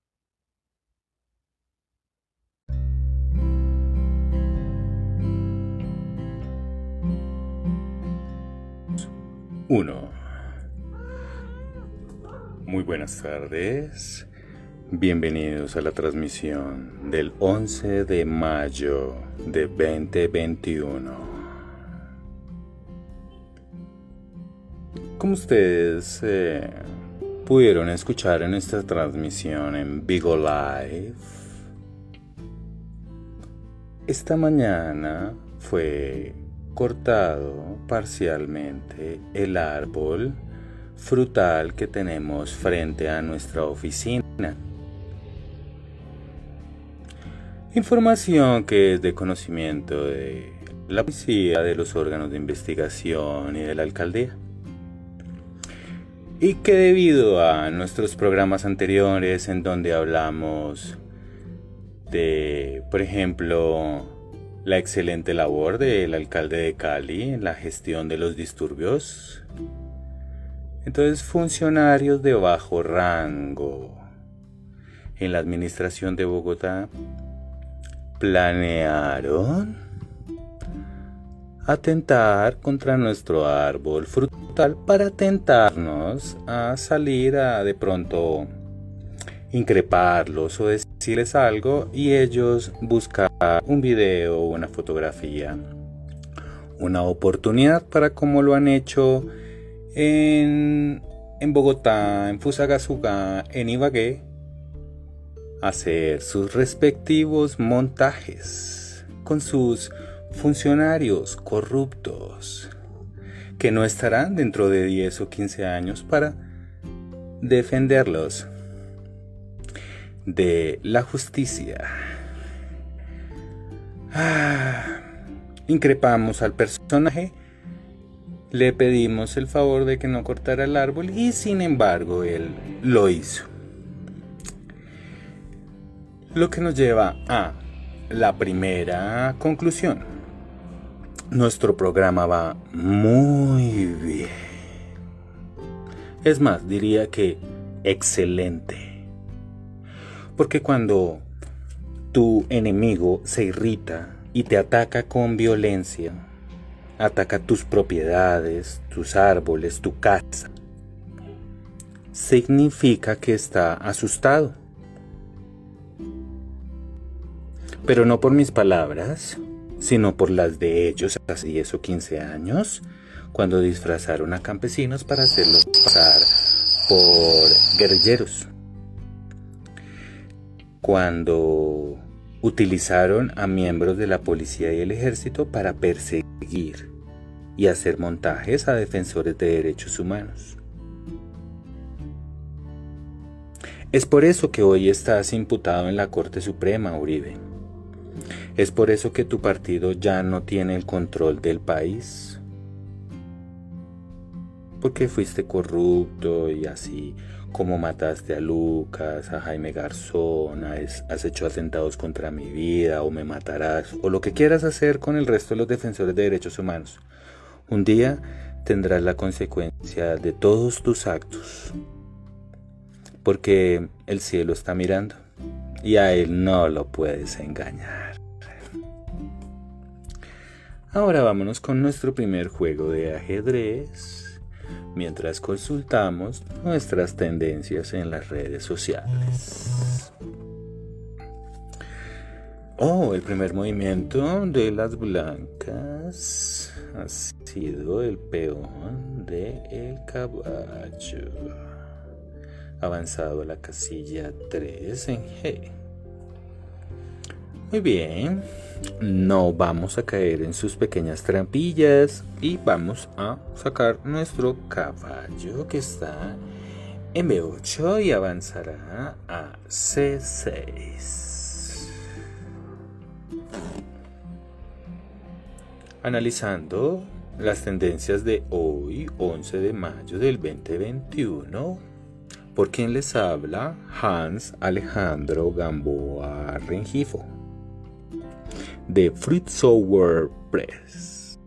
Uno. Muy buenas tardes. Bienvenidos a la transmisión del 11 de mayo de 2021. Como ustedes eh, pudieron escuchar en esta transmisión en Vigo Live, esta mañana fue cortado parcialmente el árbol frutal que tenemos frente a nuestra oficina. Información que es de conocimiento de la policía, de los órganos de investigación y de la alcaldía y que debido a nuestros programas anteriores en donde hablamos de, por ejemplo, la excelente labor del alcalde de Cali en la gestión de los disturbios, entonces funcionarios de bajo rango en la administración de Bogotá planearon atentar contra nuestro árbol frutal para tentarnos a salir a de pronto increparlos o decirles algo y ellos buscar un video una fotografía. Una oportunidad para como lo han hecho en, en Bogotá, en Fusagasugá, en Ibagué, hacer sus respectivos montajes con sus funcionarios corruptos que no estarán dentro de 10 o 15 años para defenderlos de la justicia. Ah, increpamos al personaje, le pedimos el favor de que no cortara el árbol y sin embargo él lo hizo. Lo que nos lleva a la primera conclusión. Nuestro programa va muy bien. Es más, diría que excelente. Porque cuando tu enemigo se irrita y te ataca con violencia, ataca tus propiedades, tus árboles, tu casa, significa que está asustado. Pero no por mis palabras, sino por las de ellos hace 10 o 15 años, cuando disfrazaron a campesinos para hacerlos pasar por guerrilleros. Cuando utilizaron a miembros de la policía y el ejército para perseguir y hacer montajes a defensores de derechos humanos. Es por eso que hoy estás imputado en la Corte Suprema, Uribe. Es por eso que tu partido ya no tiene el control del país. Porque fuiste corrupto y así como mataste a Lucas, a Jaime Garzón, has hecho atentados contra mi vida o me matarás o lo que quieras hacer con el resto de los defensores de derechos humanos. Un día tendrás la consecuencia de todos tus actos. porque el cielo está mirando y a él no lo puedes engañar. Ahora vámonos con nuestro primer juego de ajedrez mientras consultamos nuestras tendencias en las redes sociales. Oh, el primer movimiento de las blancas ha sido el peón de el caballo. Avanzado a la casilla 3 en G. Muy bien, no vamos a caer en sus pequeñas trampillas y vamos a sacar nuestro caballo que está en B8 y avanzará a C6. Analizando las tendencias de hoy, 11 de mayo del 2021, por quien les habla Hans Alejandro Gamboa Rengifo de Fruit Sour Press,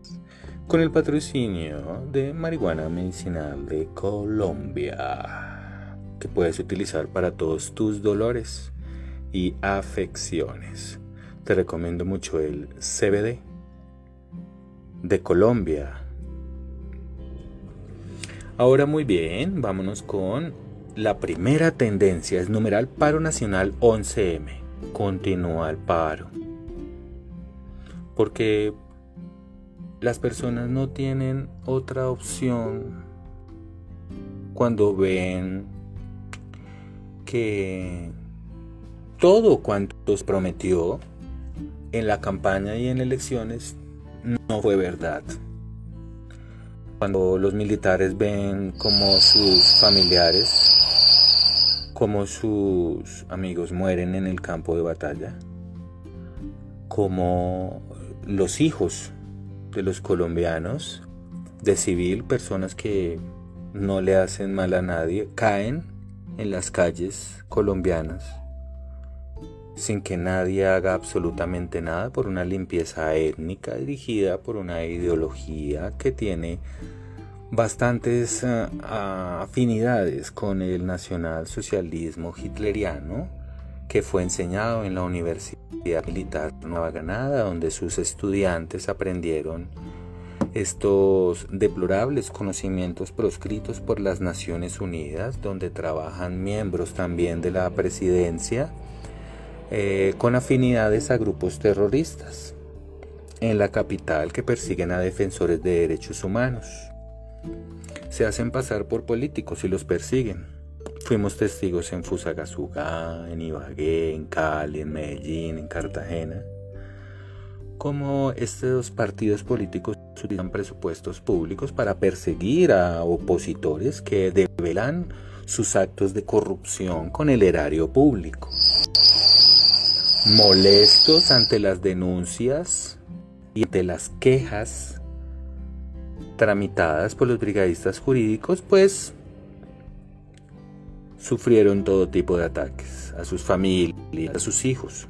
con el patrocinio de marihuana medicinal de Colombia, que puedes utilizar para todos tus dolores y afecciones. Te recomiendo mucho el CBD de Colombia. Ahora muy bien, vámonos con la primera tendencia, es numeral paro nacional 11M. Continúa el paro porque las personas no tienen otra opción cuando ven que todo cuanto prometió en la campaña y en elecciones no fue verdad. Cuando los militares ven como sus familiares, como sus amigos mueren en el campo de batalla, como los hijos de los colombianos de civil, personas que no le hacen mal a nadie, caen en las calles colombianas sin que nadie haga absolutamente nada por una limpieza étnica dirigida por una ideología que tiene bastantes eh, afinidades con el nacionalsocialismo hitleriano que fue enseñado en la Universidad Militar Nueva Granada, donde sus estudiantes aprendieron estos deplorables conocimientos proscritos por las Naciones Unidas, donde trabajan miembros también de la presidencia eh, con afinidades a grupos terroristas en la capital que persiguen a defensores de derechos humanos. Se hacen pasar por políticos y los persiguen Fuimos testigos en Fusagasugá, en Ibagué, en Cali, en Medellín, en Cartagena, cómo estos partidos políticos utilizan presupuestos públicos para perseguir a opositores que develan sus actos de corrupción con el erario público. Molestos ante las denuncias y ante las quejas tramitadas por los brigadistas jurídicos, pues sufrieron todo tipo de ataques a sus familias, a sus hijos,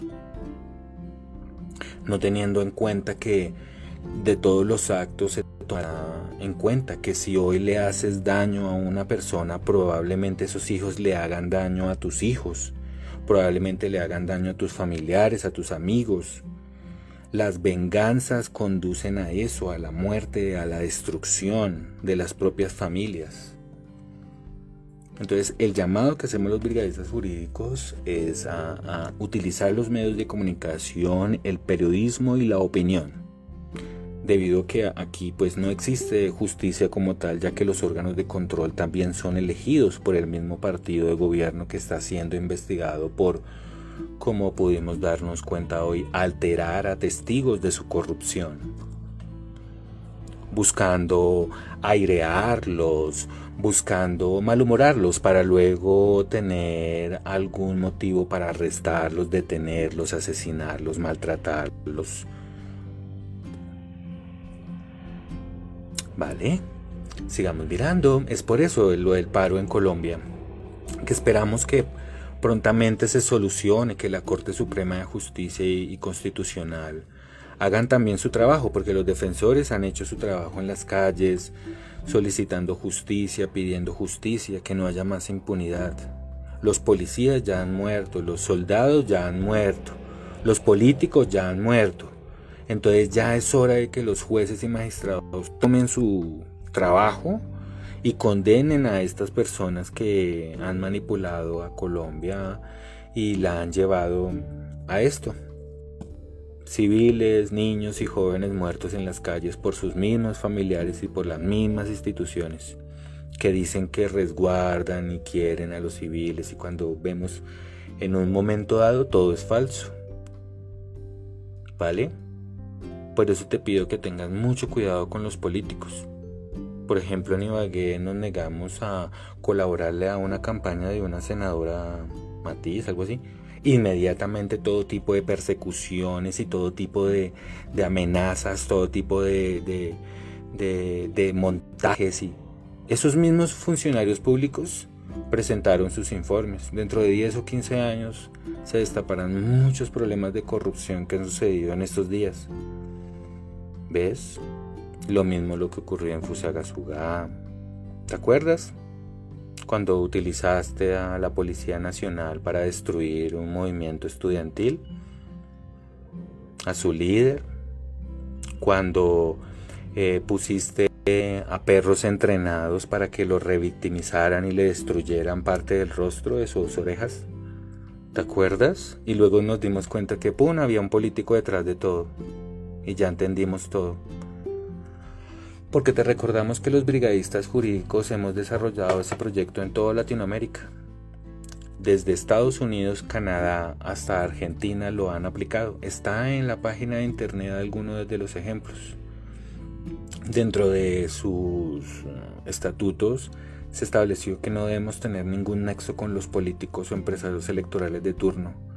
no teniendo en cuenta que de todos los actos se tomará en cuenta que si hoy le haces daño a una persona, probablemente esos hijos le hagan daño a tus hijos, probablemente le hagan daño a tus familiares, a tus amigos. Las venganzas conducen a eso, a la muerte, a la destrucción de las propias familias. Entonces, el llamado que hacemos los brigadistas jurídicos es a, utilizar los medios de comunicación, el periodismo y la opinión, debido a que aquí pues no existe justicia como tal, ya que los órganos de control también son elegidos por el mismo partido de gobierno que está siendo investigado por, como pudimos darnos cuenta hoy, alterar a testigos de su corrupción buscando airearlos, buscando malhumorarlos para luego tener algún motivo para arrestarlos, detenerlos, asesinarlos, maltratarlos. Vale, sigamos mirando. Es por eso lo del paro en Colombia, que esperamos que prontamente se solucione, que la Corte Suprema de Justicia y Constitucional hagan también su trabajo, porque los defensores han hecho su trabajo en las calles, solicitando justicia, pidiendo justicia, que no haya más impunidad. Los policías ya han muerto, los soldados ya han muerto, los políticos ya han muerto. Entonces ya es hora de que los jueces y magistrados tomen su trabajo y condenen a estas personas que han manipulado a Colombia y la han llevado a esto. Civiles, niños y jóvenes muertos en las calles por sus mismos familiares y por las mismas instituciones que dicen que resguardan y quieren a los civiles y cuando vemos en un momento dado todo es falso. ¿Vale? Por eso te pido que tengas mucho cuidado con los políticos. Por ejemplo, en Ibagué nos negamos a colaborarle a una campaña de una senadora Matiz, algo así. Inmediatamente todo tipo de persecuciones y todo tipo de, amenazas, todo tipo de, de montajes y esos mismos funcionarios públicos presentaron sus informes. Dentro de 10 o 15 años se destaparán muchos problemas de corrupción que han sucedido en estos días. ¿Ves? Lo mismo lo que ocurrió en Fusagasugá. ¿Te acuerdas? Cuando utilizaste a la Policía Nacional para destruir un movimiento estudiantil, a su líder, cuando eh, pusiste a perros entrenados para que lo revictimizaran y le destruyeran parte del rostro de sus orejas. ¿Te acuerdas? Y luego nos dimos cuenta que, ¡pum!, había un político detrás de todo. Y ya entendimos todo porque te recordamos que los brigadistas jurídicos hemos desarrollado ese proyecto en toda Latinoamérica. Desde Estados Unidos, Canadá hasta Argentina lo han aplicado. Está en la página de internet algunos de los ejemplos. Dentro de sus uh, estatutos se estableció que no debemos tener ningún nexo con los políticos o empresarios electorales de turno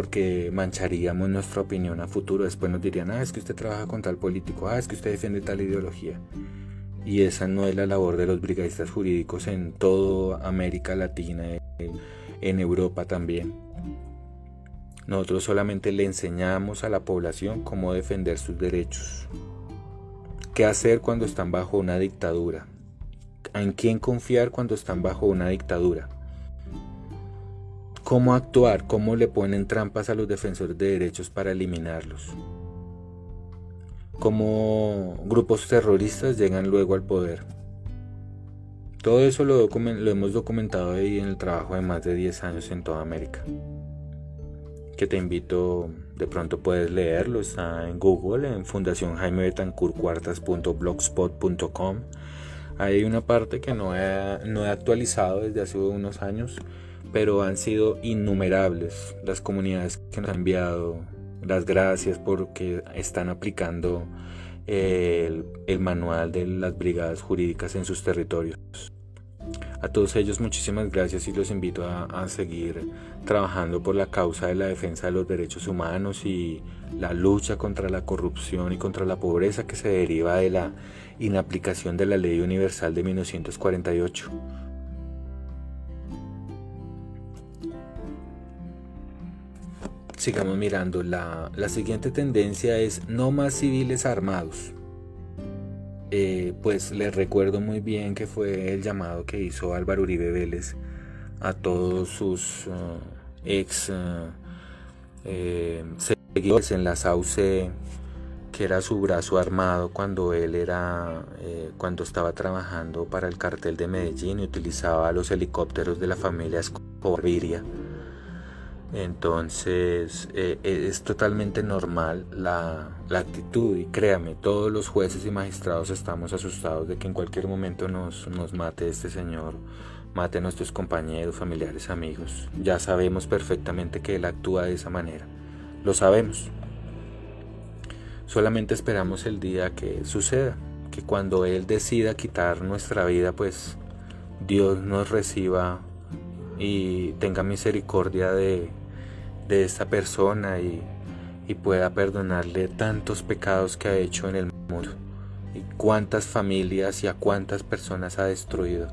porque mancharíamos nuestra opinión a futuro. Después nos dirían, ah, es que usted trabaja con tal político, ah, es que usted defiende tal ideología. Y esa no es la labor de los brigadistas jurídicos en toda América Latina, en Europa también. Nosotros solamente le enseñamos a la población cómo defender sus derechos, qué hacer cuando están bajo una dictadura, en quién confiar cuando están bajo una dictadura cómo actuar, cómo le ponen trampas a los defensores de derechos para eliminarlos, cómo grupos terroristas llegan luego al poder. Todo eso lo, lo, hemos documentado ahí en el trabajo de más de 10 años en toda América. Que te invito, de pronto puedes leerlo, está en Google, en Fundación Jaime Hay una parte que no he, no he actualizado desde hace unos años, pero han sido innumerables las comunidades que nos han enviado las gracias porque están aplicando el, manual de las brigadas jurídicas en sus territorios. A todos ellos muchísimas gracias y los invito a, a, seguir trabajando por la causa de la defensa de los derechos humanos y la lucha contra la corrupción y contra la pobreza que se deriva de la inaplicación de la Ley Universal de 1948. Sigamos mirando, la, siguiente tendencia es no más civiles armados. Eh, pues les recuerdo muy bien que fue el llamado que hizo Álvaro Uribe Vélez a todos sus uh, ex eh, seguidores en la SAUCE, que era su brazo armado cuando él era, eh, cuando estaba trabajando para el cartel de Medellín y utilizaba los helicópteros de la familia Escobar entonces eh, eh, es totalmente normal la, actitud y créame, todos los jueces y magistrados estamos asustados de que en cualquier momento nos, nos mate este señor, mate a nuestros compañeros, familiares, amigos. Ya sabemos perfectamente que él actúa de esa manera, lo sabemos. Solamente esperamos el día que suceda, que cuando él decida quitar nuestra vida, pues Dios nos reciba y tenga misericordia de de esta persona y, pueda perdonarle tantos pecados que ha hecho en el mundo y cuántas familias y a cuántas personas ha destruido.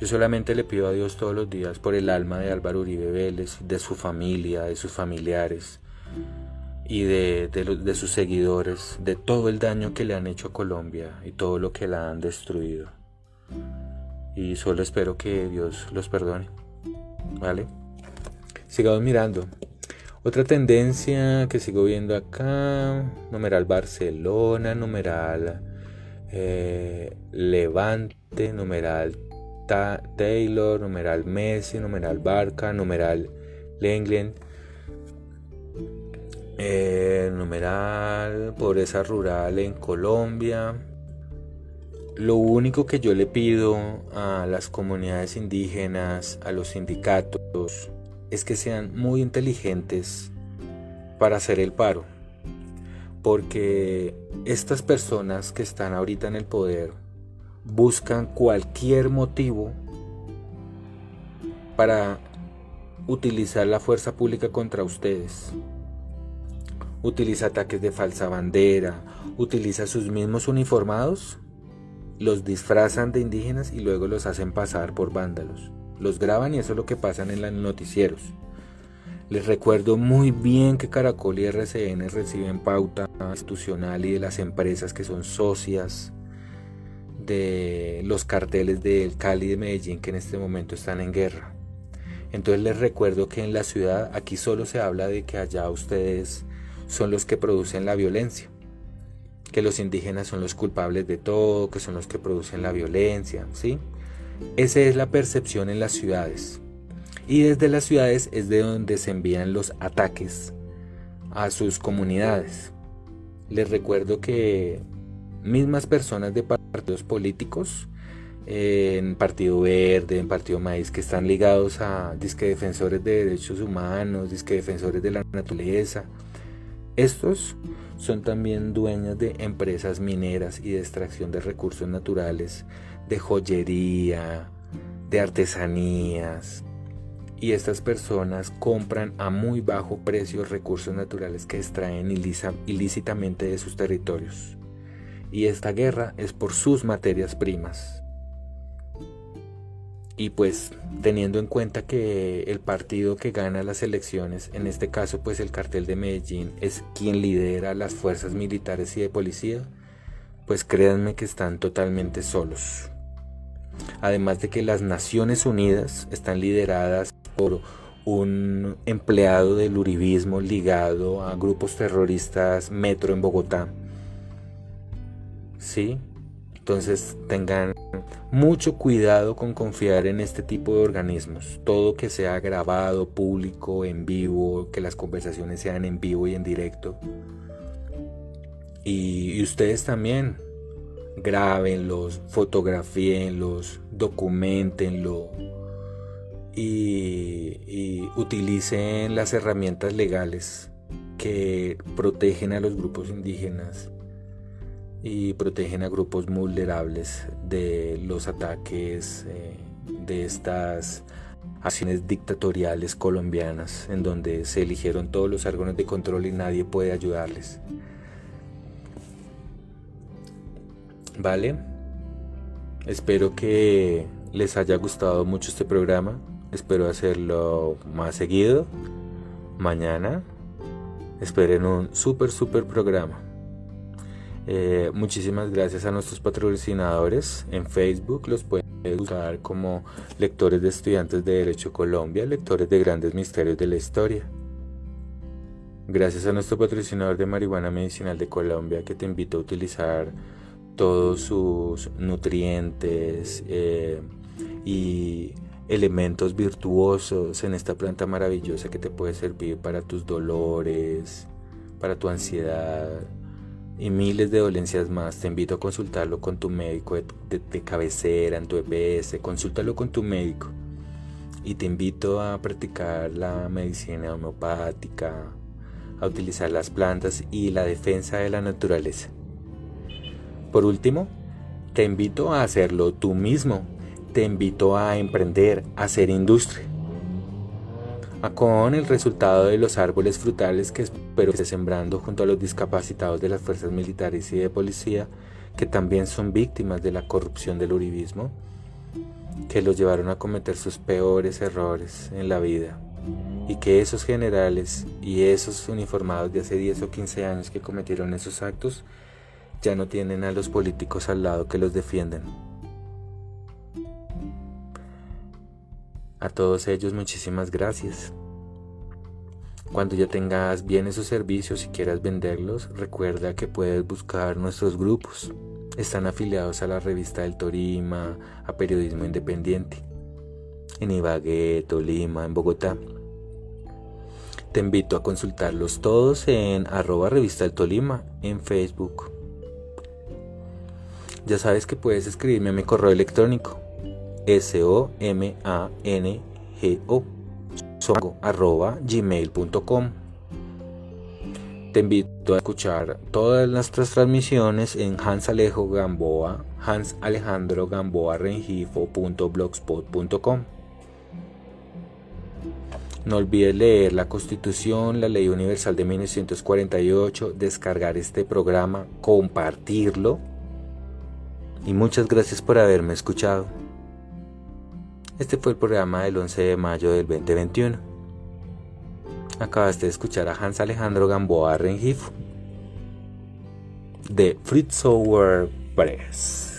Yo solamente le pido a Dios todos los días por el alma de Álvaro Uribe Vélez, de su familia, de sus familiares y de, de sus seguidores, de todo el daño que le han hecho a Colombia y todo lo que la han destruido. Y solo espero que Dios los perdone. ¿Vale? Sigamos mirando. Otra tendencia que sigo viendo acá, numeral Barcelona, numeral eh, Levante, numeral Taylor, numeral Messi, numeral Barca, numeral Lenglen, eh, numeral pobreza rural en Colombia. Lo único que yo le pido a las comunidades indígenas, a los sindicatos, es que sean muy inteligentes para hacer el paro. Porque estas personas que están ahorita en el poder buscan cualquier motivo para utilizar la fuerza pública contra ustedes. Utiliza ataques de falsa bandera, utiliza sus mismos uniformados, los disfrazan de indígenas y luego los hacen pasar por vándalos los graban y eso es lo que pasa en los noticieros. Les recuerdo muy bien que Caracol y RCN reciben pauta institucional y de las empresas que son socias de los carteles del Cali de Medellín que en este momento están en guerra. Entonces les recuerdo que en la ciudad aquí solo se habla de que allá ustedes son los que producen la violencia, que los indígenas son los culpables de todo, que son los que producen la violencia, ¿sí? Esa es la percepción en las ciudades. Y desde las ciudades es de donde se envían los ataques a sus comunidades. Les recuerdo que mismas personas de partidos políticos, en Partido Verde, en Partido Maíz, que están ligados a disque defensores de derechos humanos, disque defensores de la naturaleza, estos son también dueños de empresas mineras y de extracción de recursos naturales de joyería, de artesanías. Y estas personas compran a muy bajo precio recursos naturales que extraen ilícitamente de sus territorios. Y esta guerra es por sus materias primas. Y pues teniendo en cuenta que el partido que gana las elecciones, en este caso pues el cartel de Medellín, es quien lidera las fuerzas militares y de policía, pues créanme que están totalmente solos. Además de que las Naciones Unidas están lideradas por un empleado del uribismo ligado a grupos terroristas metro en Bogotá. ¿Sí? Entonces tengan mucho cuidado con confiar en este tipo de organismos. Todo que sea grabado, público, en vivo, que las conversaciones sean en vivo y en directo. Y, y ustedes también, grábenlos, fotografíenlos, documentenlo y, utilicen las herramientas legales que protegen a los grupos indígenas y protegen a grupos vulnerables de los ataques eh, de estas acciones dictatoriales colombianas en donde se eligieron todos los órganos de control y nadie puede ayudarles. ¿Vale? Espero que les haya gustado mucho este programa. Espero hacerlo más seguido. Mañana esperen un súper, súper programa. Eh, muchísimas gracias a nuestros patrocinadores. En Facebook los pueden buscar como lectores de estudiantes de Derecho Colombia, lectores de grandes misterios de la historia. Gracias a nuestro patrocinador de marihuana medicinal de Colombia que te invito a utilizar todos sus nutrientes eh, y elementos virtuosos en esta planta maravillosa que te puede servir para tus dolores, para tu ansiedad y miles de dolencias más. Te invito a consultarlo con tu médico de, cabecera, en tu EPS, consúltalo con tu médico. Y te invito a practicar la medicina homeopática, a utilizar las plantas y la defensa de la naturaleza. Por último, te invito a hacerlo tú mismo. Te invito a emprender, a hacer industria. Con el resultado de los árboles frutales que espero que esté sembrando junto a los discapacitados de las fuerzas militares y de policía, que también son víctimas de la corrupción del uribismo, que los llevaron a cometer sus peores errores en la vida y que esos generales y esos uniformados de hace 10 o 15 años que cometieron esos actos ya no tienen a los políticos al lado que los defienden. A todos ellos muchísimas gracias. Cuando ya tengas bienes o servicios y quieras venderlos, recuerda que puedes buscar nuestros grupos. Están afiliados a la revista del Torima, a Periodismo Independiente, en Ibagué, Tolima, en Bogotá. Te invito a consultarlos todos en arroba revista del Tolima en Facebook. Ya sabes que puedes escribirme a mi correo electrónico s-o-m-a-n-g-o gmail.com Te invito a escuchar todas nuestras transmisiones en Hans Alejo Gamboa, Hans Alejandro Gamboa Rengifo.blogspot.com. No olvides leer la Constitución, la Ley Universal de 1948, descargar este programa, compartirlo. Y muchas gracias por haberme escuchado. Este fue el programa del 11 de mayo del 2021. Acabaste de escuchar a Hans Alejandro Gamboa Rengifo de Fritz Press.